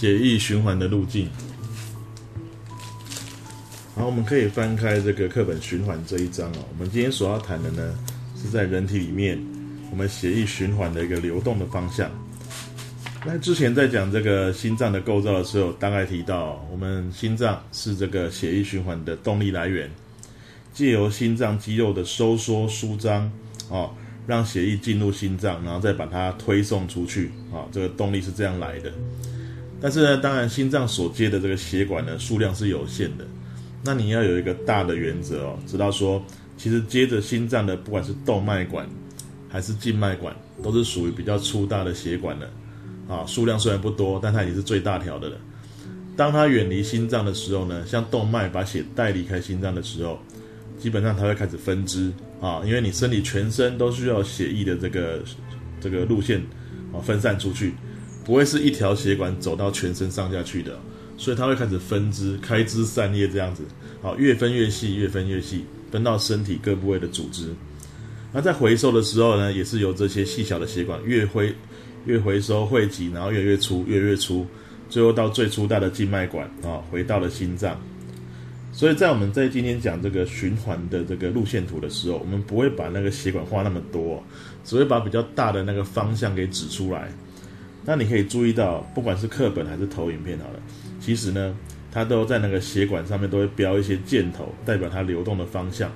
血液循环的路径。好，我们可以翻开这个课本循环这一章哦。我们今天所要谈的呢，是在人体里面我们血液循环的一个流动的方向。那之前在讲这个心脏的构造的时候，大概提到我们心脏是这个血液循环的动力来源，借由心脏肌肉的收缩舒张哦，让血液进入心脏，然后再把它推送出去啊，这个动力是这样来的。但是呢，当然心脏所接的这个血管呢数量是有限的。那你要有一个大的原则哦，知道说，其实接着心脏的不管是动脉管还是静脉管，都是属于比较粗大的血管的，啊，数量虽然不多，但它已经是最大条的了。当它远离心脏的时候呢，像动脉把血带离开心脏的时候，基本上它会开始分支啊，因为你身体全身都需要血液的这个这个路线啊分散出去，不会是一条血管走到全身上下去的。所以它会开始分支、开枝散叶这样子，好，越分越细，越分越细，分到身体各部位的组织。那在回收的时候呢，也是由这些细小的血管越回越回收汇集，然后越越粗，越越粗，最后到最粗大的静脉管啊，回到了心脏。所以在我们在今天讲这个循环的这个路线图的时候，我们不会把那个血管画那么多，只会把比较大的那个方向给指出来。那你可以注意到，不管是课本还是投影片，好了。其实呢，它都在那个血管上面都会标一些箭头，代表它流动的方向。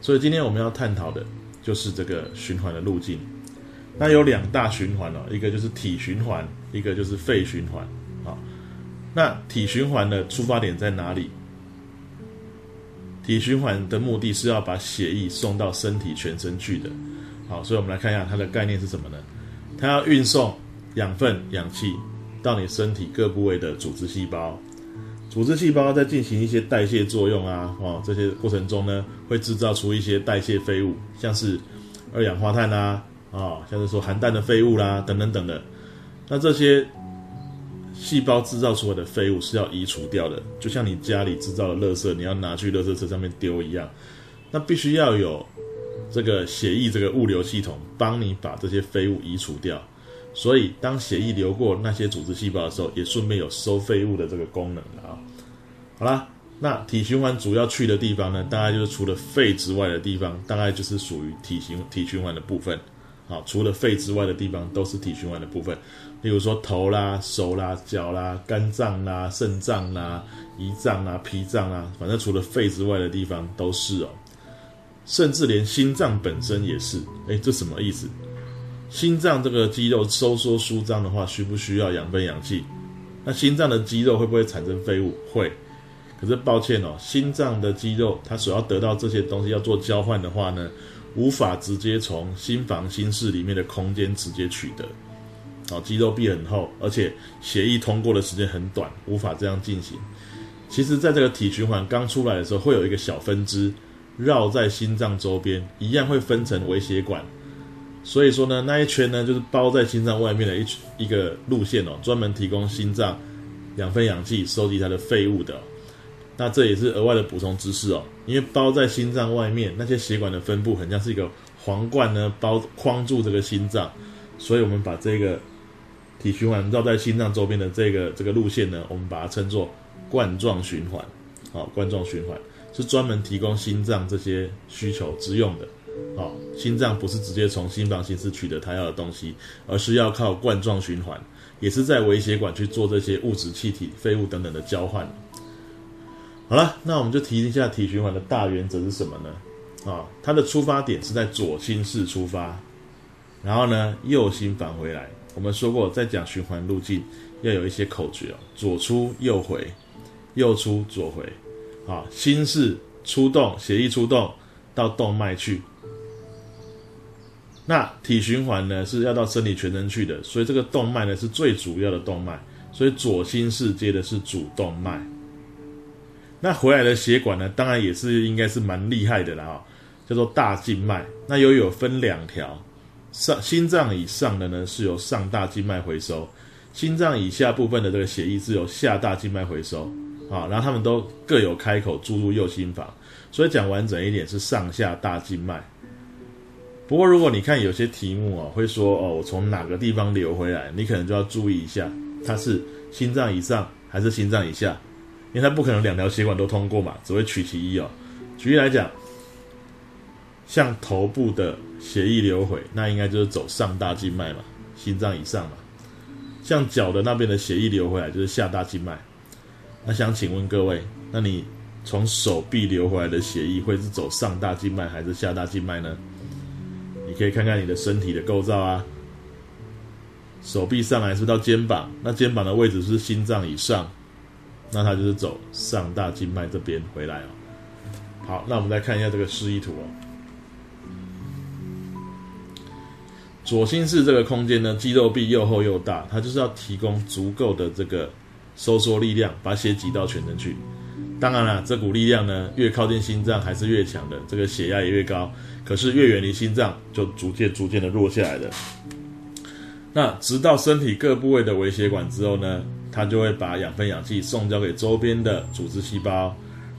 所以今天我们要探讨的就是这个循环的路径。那有两大循环哦，一个就是体循环，一个就是肺循环。好，那体循环的出发点在哪里？体循环的目的是要把血液送到身体全身去的。好，所以我们来看一下它的概念是什么呢？它要运送养分、氧气。到你身体各部位的组织细胞，组织细胞在进行一些代谢作用啊，哦，这些过程中呢，会制造出一些代谢废物，像是二氧化碳啦，啊，像是说含氮的废物啦，等等等的。那这些细胞制造出来的废物是要移除掉的，就像你家里制造的垃圾，你要拿去垃圾车上面丢一样。那必须要有这个血液这个物流系统，帮你把这些废物移除掉。所以，当血液流过那些组织细胞的时候，也顺便有收废物的这个功能啊。好啦，那体循环主要去的地方呢，大概就是除了肺之外的地方，大概就是属于体循体循环的部分。好，除了肺之外的地方都是体循环的部分，例如说头啦、手啦、脚啦、肝脏啦、肾脏啦、胰脏啦、脾脏啦，反正除了肺之外的地方都是哦。甚至连心脏本身也是。哎，这什么意思？心脏这个肌肉收缩舒张的话，需不需要养分氧气？那心脏的肌肉会不会产生废物？会。可是抱歉哦，心脏的肌肉它所要得到这些东西要做交换的话呢，无法直接从心房心室里面的空间直接取得。哦，肌肉壁很厚，而且血液通过的时间很短，无法这样进行。其实，在这个体循环刚出来的时候，会有一个小分支绕在心脏周边，一样会分成微血管。所以说呢，那一圈呢，就是包在心脏外面的一一个路线哦，专门提供心脏养分、氧气、收集它的废物的。那这也是额外的补充知识哦，因为包在心脏外面那些血管的分布，很像是一个皇冠呢，包框住这个心脏。所以我们把这个体循环绕在心脏周边的这个这个路线呢，我们把它称作冠状循环。好，冠状循环是专门提供心脏这些需求之用的。好，心脏不是直接从心房心室取得它要的东西，而是要靠冠状循环，也是在微血管去做这些物质、气体、废物等等的交换。好了，那我们就提一下体循环的大原则是什么呢？啊，它的出发点是在左心室出发，然后呢右心返回来。我们说过，在讲循环路径要有一些口诀哦：左出右回，右出左回。啊，心室出动，血液出动到动脉去。那体循环呢是要到身体全身去的，所以这个动脉呢是最主要的动脉，所以左心室接的是主动脉。那回来的血管呢，当然也是应该是蛮厉害的了啊，叫做大静脉。那又有分两条，上心脏以上的呢是由上大静脉回收，心脏以下部分的这个血液是由下大静脉回收啊，然后他们都各有开口注入右心房，所以讲完整一点是上下大静脉。不过，如果你看有些题目啊，会说哦，我从哪个地方流回来，你可能就要注意一下。它是心脏以上还是心脏以下，因为它不可能两条血管都通过嘛，只会取其一哦。举例来讲，像头部的血液流回，那应该就是走上大静脉嘛，心脏以上嘛。像脚的那边的血液流回来，就是下大静脉。那想请问各位，那你从手臂流回来的血液会是走上大静脉还是下大静脉呢？你可以看看你的身体的构造啊。手臂上来是到肩膀，那肩膀的位置是心脏以上，那它就是走上大静脉这边回来哦。好，那我们再看一下这个示意图哦。左心室这个空间呢，肌肉壁又厚又大，它就是要提供足够的这个收缩力量，把血挤到全身去。当然了，这股力量呢，越靠近心脏还是越强的，这个血压也越高。可是越远离心脏，就逐渐逐渐的弱下来的。那直到身体各部位的微血管之后呢，它就会把养分、氧气送交给周边的组织细胞。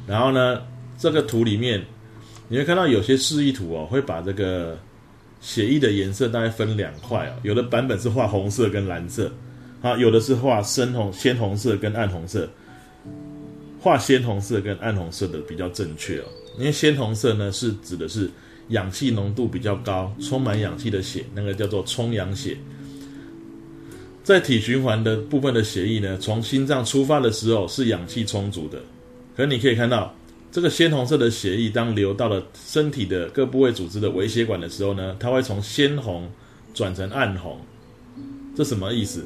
然后呢，这个图里面你会看到有些示意图哦，会把这个。血液的颜色大概分两块哦，有的版本是画红色跟蓝色，啊，有的是画深红、鲜红色跟暗红色。画鲜红色跟暗红色的比较正确哦，因为鲜红色呢是指的是氧气浓度比较高、充满氧气的血，那个叫做充氧血。在体循环的部分的血液呢，从心脏出发的时候是氧气充足的，可你可以看到。这个鲜红色的血液，当流到了身体的各部位组织的微血管的时候呢，它会从鲜红转成暗红。这什么意思？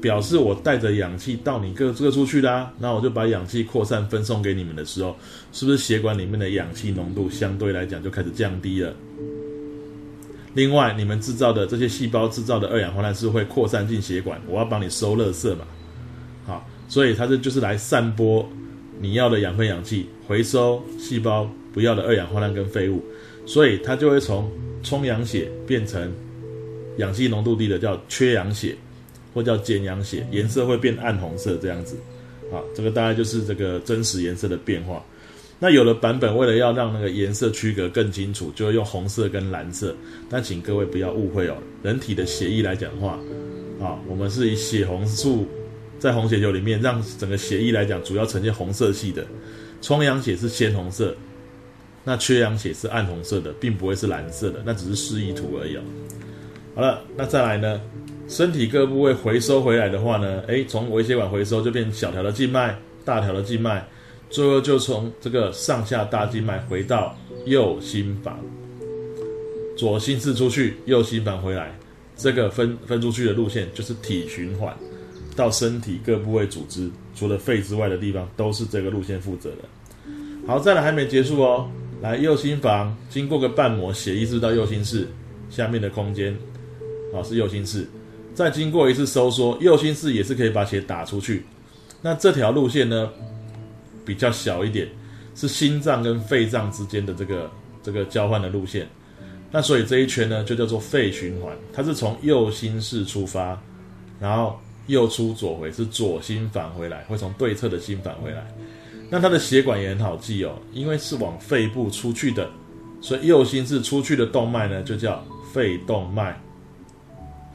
表示我带着氧气到你各各处去啦，那我就把氧气扩散分送给你们的时候，是不是血管里面的氧气浓度相对来讲就开始降低了？另外，你们制造的这些细胞制造的二氧化碳是会扩散进血管，我要帮你收垃圾嘛？好，所以它这就是来散播。你要的养分、氧气回收细胞不要的二氧化碳跟废物，所以它就会从充氧血变成氧气浓度低的叫缺氧血，或叫减氧血，颜色会变暗红色这样子。啊，这个大概就是这个真实颜色的变化。那有的版本为了要让那个颜色区隔更清楚，就会用红色跟蓝色。但请各位不要误会哦，人体的血液来讲话，啊，我们是以血红素。在红血球里面，让整个血液来讲，主要呈现红色系的，充氧血是鲜红色，那缺氧血是暗红色的，并不会是蓝色的，那只是示意图而已。好了，那再来呢？身体各部位回收回来的话呢，诶，从微血管回收就变小条的静脉、大条的静脉，最后就从这个上下大静脉回到右心房，左心室出去，右心房回来，这个分分出去的路线就是体循环。到身体各部位组织，除了肺之外的地方，都是这个路线负责的。好，再来还没结束哦。来右心房，经过个瓣膜，血液是到右心室下面的空间，啊，是右心室。再经过一次收缩，右心室也是可以把血打出去。那这条路线呢，比较小一点，是心脏跟肺脏之间的这个这个交换的路线。那所以这一圈呢，就叫做肺循环，它是从右心室出发，然后。右出左回是左心返回来，会从对侧的心返回来。那它的血管也很好记哦，因为是往肺部出去的，所以右心室出去的动脉呢就叫肺动脉。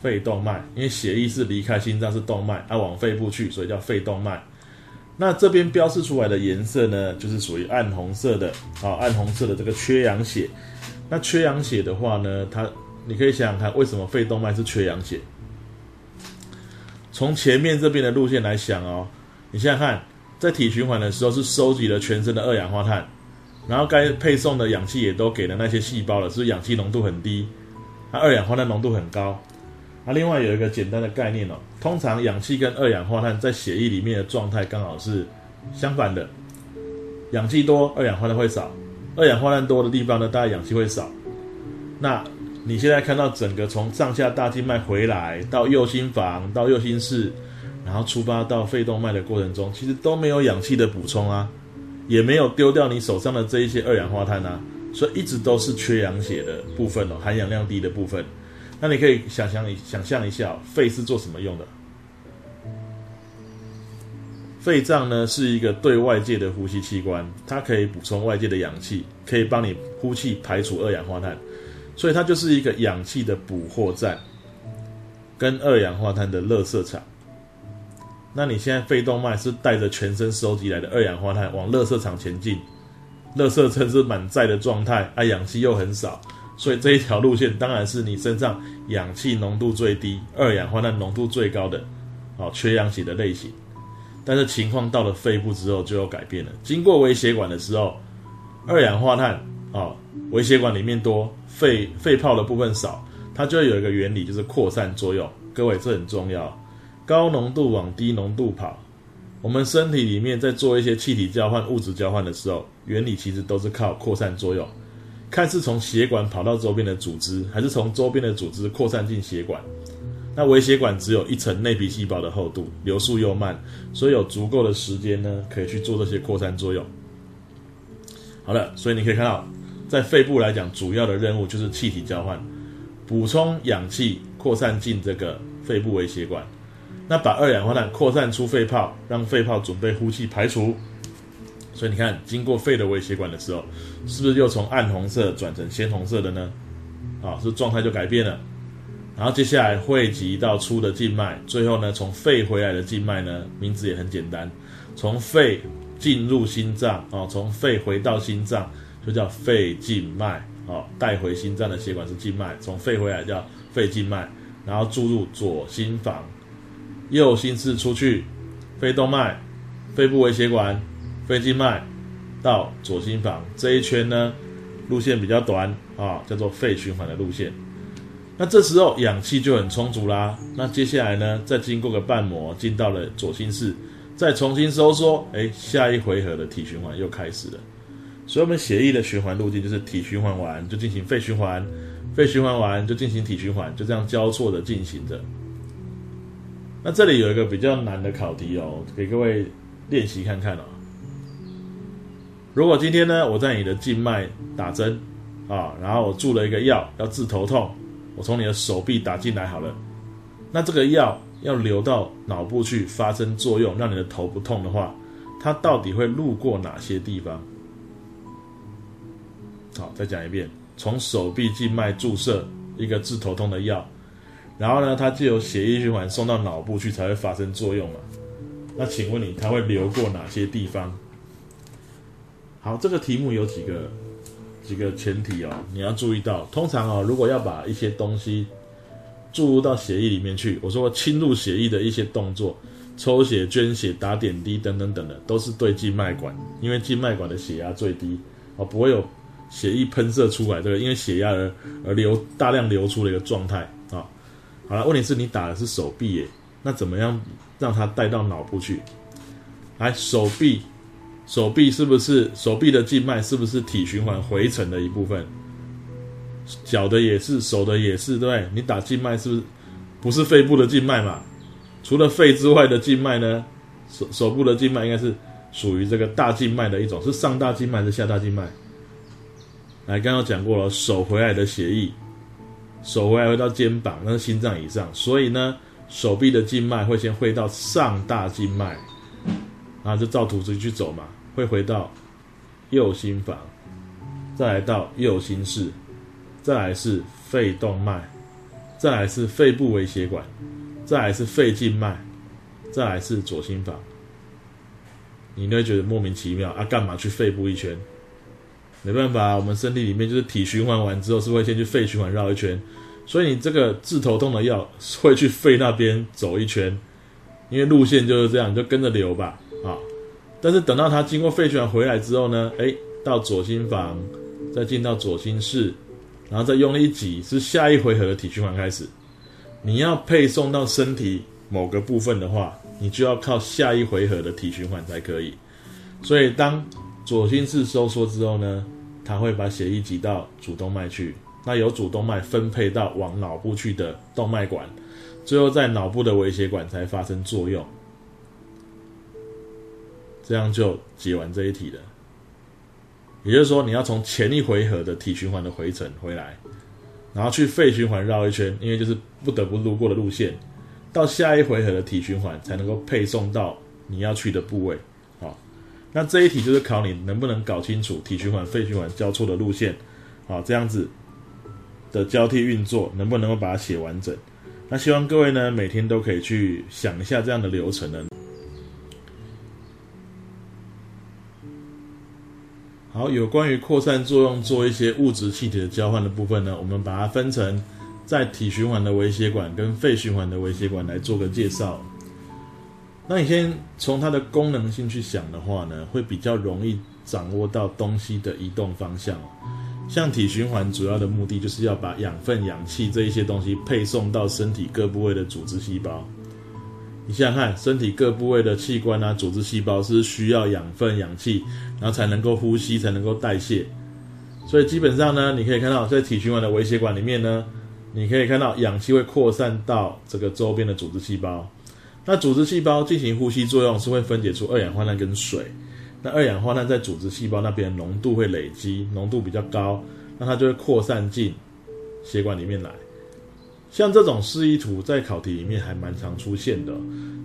肺动脉，因为血液是离开心脏是动脉，啊往肺部去，所以叫肺动脉。那这边标示出来的颜色呢，就是属于暗红色的，啊暗红色的这个缺氧血。那缺氧血的话呢，它你可以想想看，为什么肺动脉是缺氧血？从前面这边的路线来想哦，你想想看，在体循环的时候是收集了全身的二氧化碳，然后该配送的氧气也都给了那些细胞了，是氧气浓度很低，它二氧化碳浓度很高。那另外有一个简单的概念哦，通常氧气跟二氧化碳在血液里面的状态刚好是相反的，氧气多，二氧化碳会少；二氧化碳多的地方呢，大概氧气会少。那你现在看到整个从上下大静脉回来到右心房到右心室，然后出发到肺动脉的过程中，其实都没有氧气的补充啊，也没有丢掉你手上的这一些二氧化碳啊，所以一直都是缺氧血的部分哦，含氧量低的部分。那你可以想象一想象一下，肺是做什么用的？肺脏呢是一个对外界的呼吸器官，它可以补充外界的氧气，可以帮你呼气排除二氧化碳。所以它就是一个氧气的捕获站，跟二氧化碳的垃圾场。那你现在肺动脉是带着全身收集来的二氧化碳往垃圾场前进，垃圾车是满载的状态，啊，氧气又很少，所以这一条路线当然是你身上氧气浓度最低、二氧化碳浓度最高的，哦，缺氧型的类型。但是情况到了肺部之后就有改变了，经过微血管的时候，二氧化碳啊，微血管里面多，肺肺泡的部分少，它就会有一个原理，就是扩散作用。各位，这很重要。高浓度往低浓度跑，我们身体里面在做一些气体交换、物质交换的时候，原理其实都是靠扩散作用。看是从血管跑到周边的组织，还是从周边的组织扩散进血管。那微血管只有一层内皮细胞的厚度，流速又慢，所以有足够的时间呢，可以去做这些扩散作用。好了，所以你可以看到，在肺部来讲，主要的任务就是气体交换，补充氧气，扩散进这个肺部微血管。那把二氧化碳扩散出肺泡，让肺泡准备呼气排除。所以你看，经过肺的微血管的时候，是不是又从暗红色转成鲜红色的呢？啊，是状态就改变了。然后接下来汇集到出的静脉，最后呢，从肺回来的静脉呢，名字也很简单，从肺进入心脏啊，从肺回到心脏就叫肺静脉啊，带回心脏的血管是静脉，从肺回来叫肺静脉，然后注入左心房。右心室出去，肺动脉、肺部微血管、肺静脉到左心房这一圈呢，路线比较短啊，叫做肺循环的路线。那这时候氧气就很充足啦。那接下来呢，再经过个瓣膜进到了左心室，再重新收缩，哎，下一回合的体循环又开始了。所以，我们血液的循环路径就是体循环完就进行肺循环，肺循环完就进行体循环，就这样交错的进行着。那这里有一个比较难的考题哦，给各位练习看看哦。如果今天呢，我在你的静脉打针啊，然后我注了一个药，要治头痛，我从你的手臂打进来好了。那这个药要流到脑部去发生作用，让你的头不痛的话，它到底会路过哪些地方？好，再讲一遍，从手臂静脉注射一个治头痛的药。然后呢，它就有血液循环送到脑部去才会发生作用嘛。那请问你，它会流过哪些地方？好，这个题目有几个几个前提哦，你要注意到。通常哦，如果要把一些东西注入到血液里面去，我说侵入血液的一些动作，抽血、捐血、打点滴等等等的，都是对静脉管，因为静脉管的血压最低哦，不会有血液喷射出来，对不对？因为血压而而流大量流出的一个状态啊。好了，问题是你打的是手臂耶，那怎么样让它带到脑部去？来，手臂，手臂是不是手臂的静脉是不是体循环回程的一部分？脚的也是，手的也是，对不对？你打静脉是不是不是肺部的静脉嘛？除了肺之外的静脉呢？手手部的静脉应该是属于这个大静脉的一种，是上大静脉还是下大静脉？来，刚刚讲过了，手回来的血液。手回来回到肩膀，那是心脏以上，所以呢，手臂的静脉会先汇到上大静脉，然后就照图纸去走嘛，会回到右心房，再来到右心室，再来是肺动脉，再来是肺部微血管，再来是肺静脉，再来是左心房。你会觉得莫名其妙啊，干嘛去肺部一圈？没办法，我们身体里面就是体循环完之后，是会先去肺循环绕一圈，所以你这个治头痛的药会去肺那边走一圈，因为路线就是这样，就跟着流吧，啊！但是等到它经过肺循环回来之后呢，哎，到左心房，再进到左心室，然后再用力一挤，是下一回合的体循环开始。你要配送到身体某个部分的话，你就要靠下一回合的体循环才可以。所以当左心室收缩之后呢？它会把血液挤到主动脉去，那由主动脉分配到往脑部去的动脉管，最后在脑部的微血管才发生作用，这样就解完这一题了。也就是说，你要从前一回合的体循环的回程回来，然后去肺循环绕一圈，因为就是不得不路过的路线，到下一回合的体循环才能够配送到你要去的部位。好那这一题就是考你能不能搞清楚体循环、肺循环交错的路线，好，这样子的交替运作，能不能够把它写完整？那希望各位呢每天都可以去想一下这样的流程呢。好，有关于扩散作用做一些物质气体的交换的部分呢，我们把它分成在体循环的微血管跟肺循环的微血管来做个介绍。那你先从它的功能性去想的话呢，会比较容易掌握到东西的移动方向。像体循环主要的目的就是要把养分、氧气这一些东西配送到身体各部位的组织细胞。你想想看，身体各部位的器官啊、组织细胞是需要养分、氧气，然后才能够呼吸、才能够代谢。所以基本上呢，你可以看到在体循环的微血管里面呢，你可以看到氧气会扩散到这个周边的组织细胞。那组织细胞进行呼吸作用是会分解出二氧化碳跟水。那二氧化碳在组织细胞那边浓度会累积，浓度比较高，那它就会扩散进血管里面来。像这种示意图在考题里面还蛮常出现的。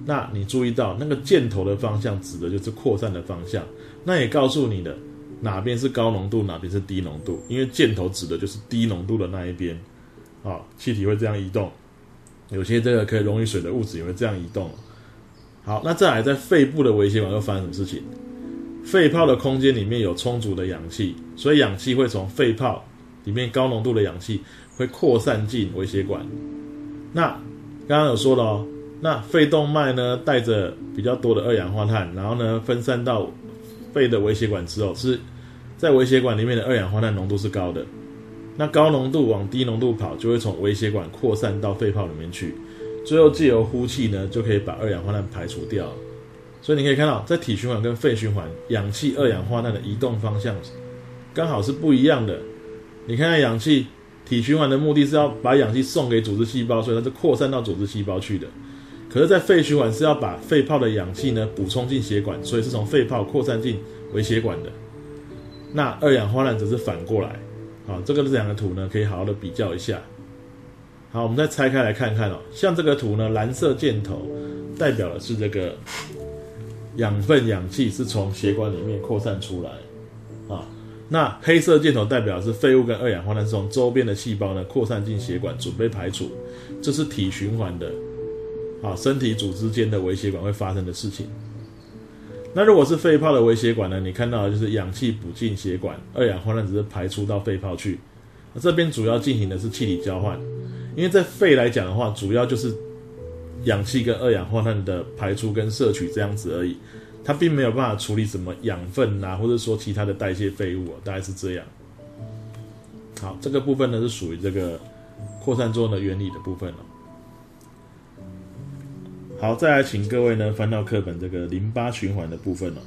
那你注意到那个箭头的方向指的就是扩散的方向，那也告诉你的哪边是高浓度，哪边是低浓度，因为箭头指的就是低浓度的那一边。啊，气体会这样移动，有些这个可以溶于水的物质也会这样移动。好，那再来在肺部的微血管又发生什么事情？肺泡的空间里面有充足的氧气，所以氧气会从肺泡里面高浓度的氧气会扩散进微血管。那刚刚有说了哦，那肺动脉呢带着比较多的二氧化碳，然后呢分散到肺的微血管之后，是在微血管里面的二氧化碳浓度是高的。那高浓度往低浓度跑，就会从微血管扩散到肺泡里面去，最后借由呼气呢就可以把二氧化碳排除掉。所以你可以看到，在体循环跟肺循环，氧气、二氧化碳的移动方向刚好是不一样的。你看看氧气，体循环的目的是要把氧气送给组织细胞，所以它是扩散到组织细胞去的。可是，在肺循环是要把肺泡的氧气呢补充进血管，所以是从肺泡扩散进微血管的。那二氧化碳则是反过来。啊，这个这两个图呢，可以好好的比较一下。好，我们再拆开来看看哦。像这个图呢，蓝色箭头代表的是这个。养分、氧气是从血管里面扩散出来，那黑色箭头代表是废物跟二氧化碳是从周边的细胞呢扩散进血管，准备排除，这是体循环的，啊，身体组织间的微血管会发生的事情。那如果是肺泡的微血管呢？你看到的就是氧气补进血管，二氧化碳只是排出到肺泡去，那这边主要进行的是气体交换，因为在肺来讲的话，主要就是。氧气跟二氧化碳的排出跟摄取这样子而已，它并没有办法处理什么养分啊，或者说其他的代谢废物啊，大概是这样。好，这个部分呢是属于这个扩散作用的原理的部分了。好，再来请各位呢翻到课本这个淋巴循环的部分了。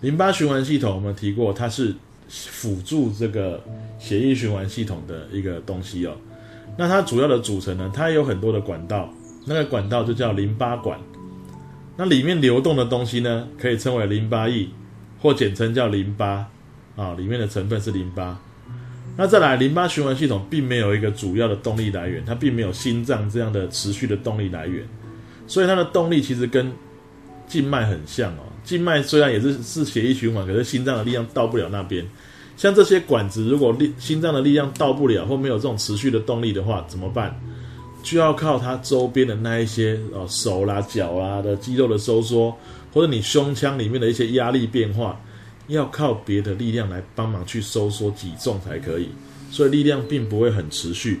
淋巴循环系统我们提过，它是辅助这个血液循环系统的一个东西哦。那它主要的组成呢，它有很多的管道。那个管道就叫淋巴管，那里面流动的东西呢，可以称为淋巴液，或简称叫淋巴，啊，里面的成分是淋巴。那再来，淋巴循环系统并没有一个主要的动力来源，它并没有心脏这样的持续的动力来源，所以它的动力其实跟静脉很像哦。静脉虽然也是是血液循环，可是心脏的力量到不了那边。像这些管子，如果力心脏的力量到不了，或没有这种持续的动力的话，怎么办？就要靠它周边的那一些哦手啦脚啦的肌肉的收缩，或者你胸腔里面的一些压力变化，要靠别的力量来帮忙去收缩挤重才可以，所以力量并不会很持续。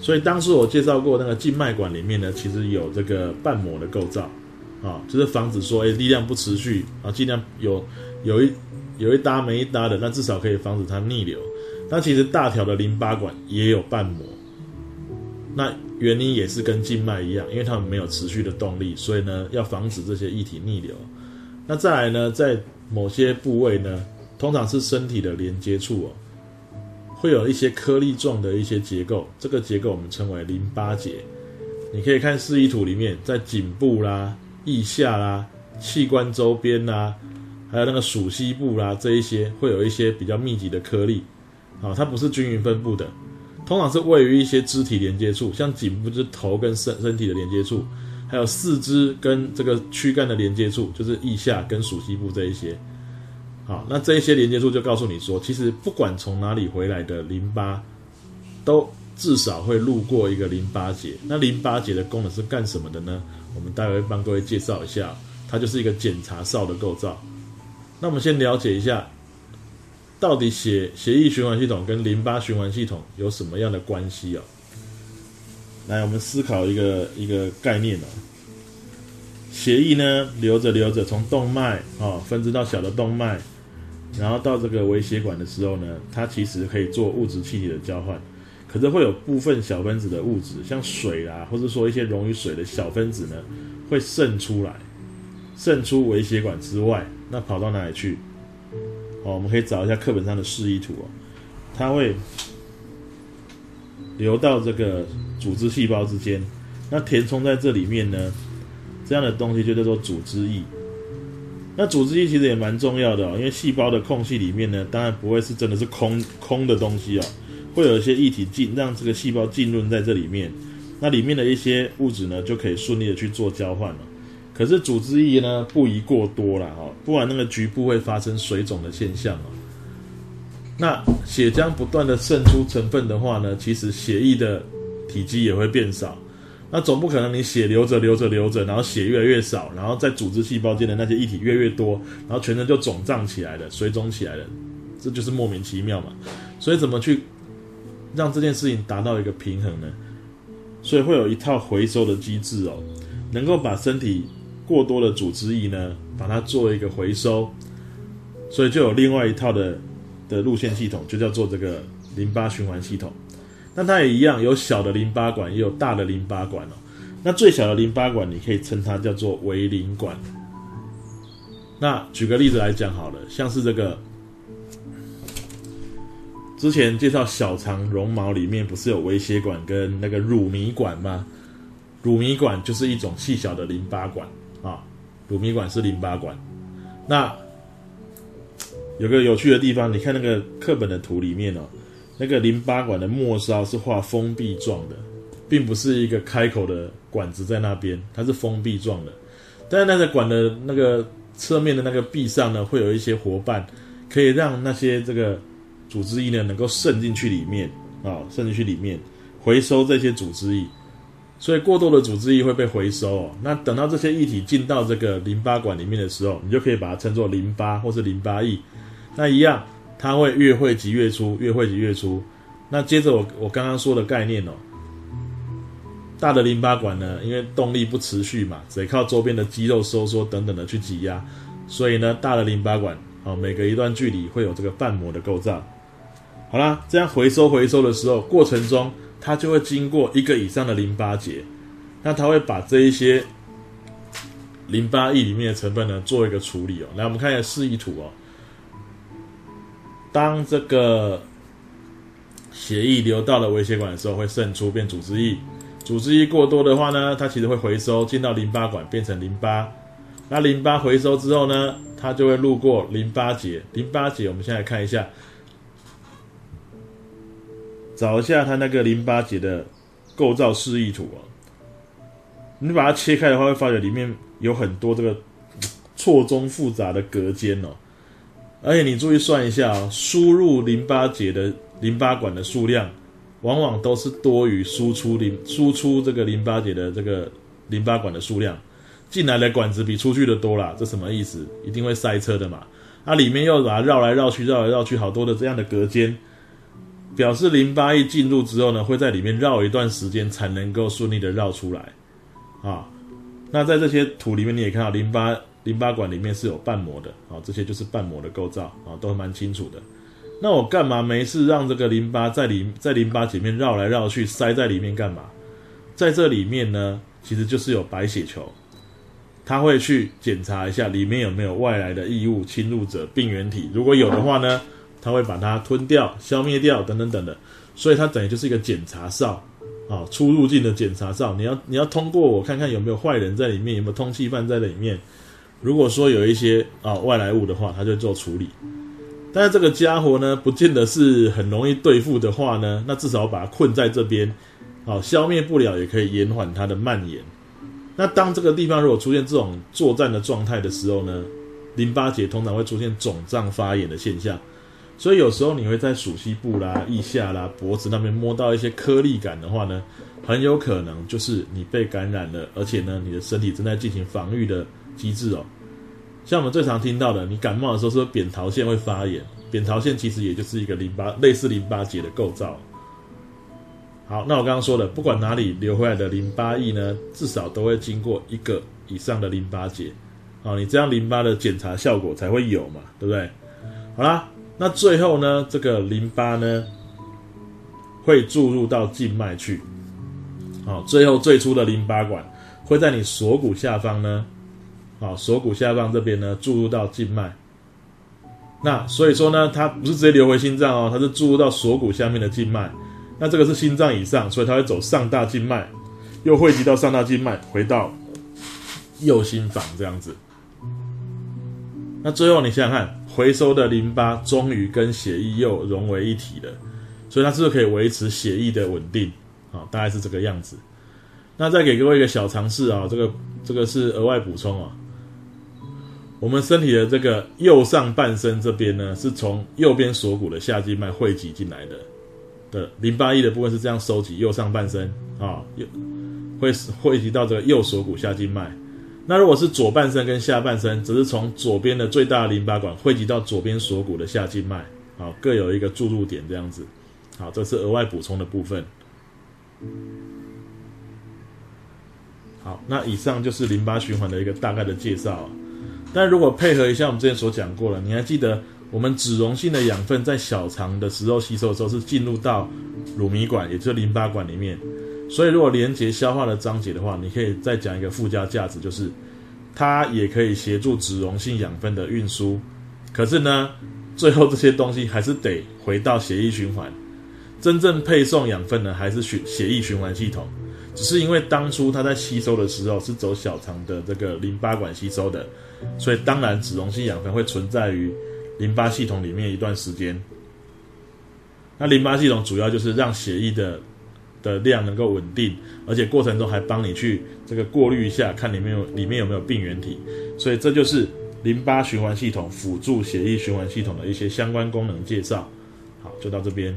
所以当时我介绍过那个静脉管里面呢，其实有这个瓣膜的构造啊，就是防止说哎力量不持续啊，尽量有有一有一搭没一搭的，那至少可以防止它逆流。那其实大条的淋巴管也有瓣膜。那原因也是跟静脉一样，因为它们没有持续的动力，所以呢，要防止这些液体逆流。那再来呢，在某些部位呢，通常是身体的连接处哦，会有一些颗粒状的一些结构，这个结构我们称为淋巴结。你可以看示意图里面，在颈部啦、腋下啦、器官周边啦，还有那个鼠膝部啦，这一些会有一些比较密集的颗粒，啊，它不是均匀分布的。通常是位于一些肢体连接处，像颈部就是头跟身身体的连接处，还有四肢跟这个躯干的连接处，就是腋下跟属膝部这一些。好，那这一些连接处就告诉你说，其实不管从哪里回来的淋巴，都至少会路过一个淋巴结。那淋巴结的功能是干什么的呢？我们待会帮各位介绍一下，它就是一个检查哨的构造。那我们先了解一下。到底血血液循环系统跟淋巴循环系统有什么样的关系啊？来，我们思考一个一个概念哦。血液呢流着流着，从动脉啊分支到小的动脉，然后到这个微血管的时候呢，它其实可以做物质气体的交换，可是会有部分小分子的物质，像水啊，或者说一些溶于水的小分子呢，会渗出来，渗出微血管之外，那跑到哪里去？哦，我们可以找一下课本上的示意图哦，它会流到这个组织细胞之间，那填充在这里面呢，这样的东西就叫做组织液。那组织液其实也蛮重要的哦，因为细胞的空隙里面呢，当然不会是真的是空空的东西哦，会有一些液体进让这个细胞浸润在这里面，那里面的一些物质呢，就可以顺利的去做交换了。可是组织液呢，不宜过多了哈，不然那个局部会发生水肿的现象哦。那血浆不断的渗出成分的话呢，其实血液的体积也会变少。那总不可能你血流着流着流着，然后血越来越少，然后在组织细胞间的那些液体越来越多，然后全身就肿胀起来了，水肿起来了，这就是莫名其妙嘛。所以怎么去让这件事情达到一个平衡呢？所以会有一套回收的机制哦，能够把身体。过多的组织液呢，把它做一个回收，所以就有另外一套的的路线系统，就叫做这个淋巴循环系统。那它也一样，有小的淋巴管，也有大的淋巴管哦。那最小的淋巴管，你可以称它叫做微淋管。那举个例子来讲好了，像是这个之前介绍小肠绒毛里面不是有微血管跟那个乳糜管吗？乳糜管就是一种细小的淋巴管。乳糜管是淋巴管。那有个有趣的地方，你看那个课本的图里面哦，那个淋巴管的末梢是画封闭状的，并不是一个开口的管子在那边，它是封闭状的。但是那个管的那个侧面的那个壁上呢，会有一些活瓣，可以让那些这个组织液呢能够渗进去里面啊，渗进去里面，回收这些组织液。所以过多的组织液会被回收，那等到这些液体进到这个淋巴管里面的时候，你就可以把它称作淋巴或是淋巴液。那一样，它会越汇集越出，越汇集越出。那接着我我刚刚说的概念哦，大的淋巴管呢，因为动力不持续嘛，得靠周边的肌肉收缩等等的去挤压，所以呢，大的淋巴管哦，每隔一段距离会有这个瓣膜的构造。好啦，这样回收回收的时候，过程中。它就会经过一个以上的淋巴结，那它会把这一些淋巴液里面的成分呢做一个处理哦。来，我们看一下示意图哦。当这个血液流到了微血管的时候，会渗出变组织液。组织液过多的话呢，它其实会回收进到淋巴管变成淋巴。那淋巴回收之后呢，它就会路过淋巴结。淋巴结，我们先来看一下。找一下它那个淋巴结的构造示意图啊，你把它切开的话，会发觉里面有很多这个 错综复杂的隔间哦。而且你注意算一下啊，输入淋巴结的淋巴管的数量，往往都是多于输出淋输出这个淋巴结的这个淋巴管的数量。进来的管子比出去的多啦，这什么意思？一定会塞车的嘛。它里面又把它绕来绕去，绕来绕去，好多的这样的隔间。表示淋巴液进入之后呢，会在里面绕一段时间才能够顺利的绕出来，啊，那在这些图里面你也看到淋巴淋巴管里面是有瓣膜的，啊，这些就是瓣膜的构造，啊，都蛮清楚的。那我干嘛没事让这个淋巴在里在淋巴里面绕来绕去塞在里面干嘛？在这里面呢，其实就是有白血球，它会去检查一下里面有没有外来的异物侵入者病原体，如果有的话呢？它会把它吞掉、消灭掉，等等等等，所以它等于就是一个检查哨啊，出入境的检查哨。你要你要通过我看看有没有坏人在里面，有没有通缉犯在里面。如果说有一些啊外来物的话，他就做处理。但是这个家伙呢，不见得是很容易对付的话呢，那至少把它困在这边，好消灭不了也可以延缓它的蔓延。那当这个地方如果出现这种作战的状态的时候呢，淋巴结通常会出现肿胀发炎的现象。所以有时候你会在属膝部啦、腋下啦、脖子那边摸到一些颗粒感的话呢，很有可能就是你被感染了，而且呢，你的身体正在进行防御的机制哦。像我们最常听到的，你感冒的时候说扁桃腺会发炎，扁桃腺其实也就是一个淋巴类似淋巴结的构造。好，那我刚刚说了，不管哪里流回来的淋巴液呢，至少都会经过一个以上的淋巴结。好，你这样淋巴的检查效果才会有嘛，对不对？好啦，那最后呢，这个淋巴呢会注入到静脉去。好，最后最初的淋巴管会在你锁骨下方呢。好，锁骨下方这边呢，注入到静脉。那所以说呢，它不是直接流回心脏哦，它是注入到锁骨下面的静脉。那这个是心脏以上，所以它会走上大静脉，又汇集到上大静脉，回到右心房这样子。那最后你想想看，回收的淋巴终于跟血液又融为一体了，所以它是不是可以维持血液的稳定？啊，大概是这个样子。那再给各位一个小尝试啊，这个这个是额外补充啊。我们身体的这个右上半身这边呢，是从右边锁骨的下静脉汇集进来的的淋巴液的部分是这样收集，右上半身啊，右会汇集到这个右锁骨下静脉。那如果是左半身跟下半身，只是从左边的最大淋巴管汇集到左边锁骨的下静脉，好，各有一个注入点这样子。好，这是额外补充的部分。好，那以上就是淋巴循环的一个大概的介绍。但如果配合一下我们之前所讲过了，你还记得我们脂溶性的养分在小肠的时候吸收的时候是进入到乳糜管，也就是淋巴管里面。所以如果连接消化的章节的话，你可以再讲一个附加价值，就是它也可以协助脂溶性养分的运输。可是呢，最后这些东西还是得回到血液循环，真正配送养分呢，还是血血液循环系统。只是因为当初它在吸收的时候是走小肠的这个淋巴管吸收的。所以当然，脂溶性养分会存在于淋巴系统里面一段时间。那淋巴系统主要就是让血液的的量能够稳定，而且过程中还帮你去这个过滤一下，看里面有里面有没有病原体。所以这就是淋巴循环系统辅助血液循环系统的一些相关功能介绍。好，就到这边。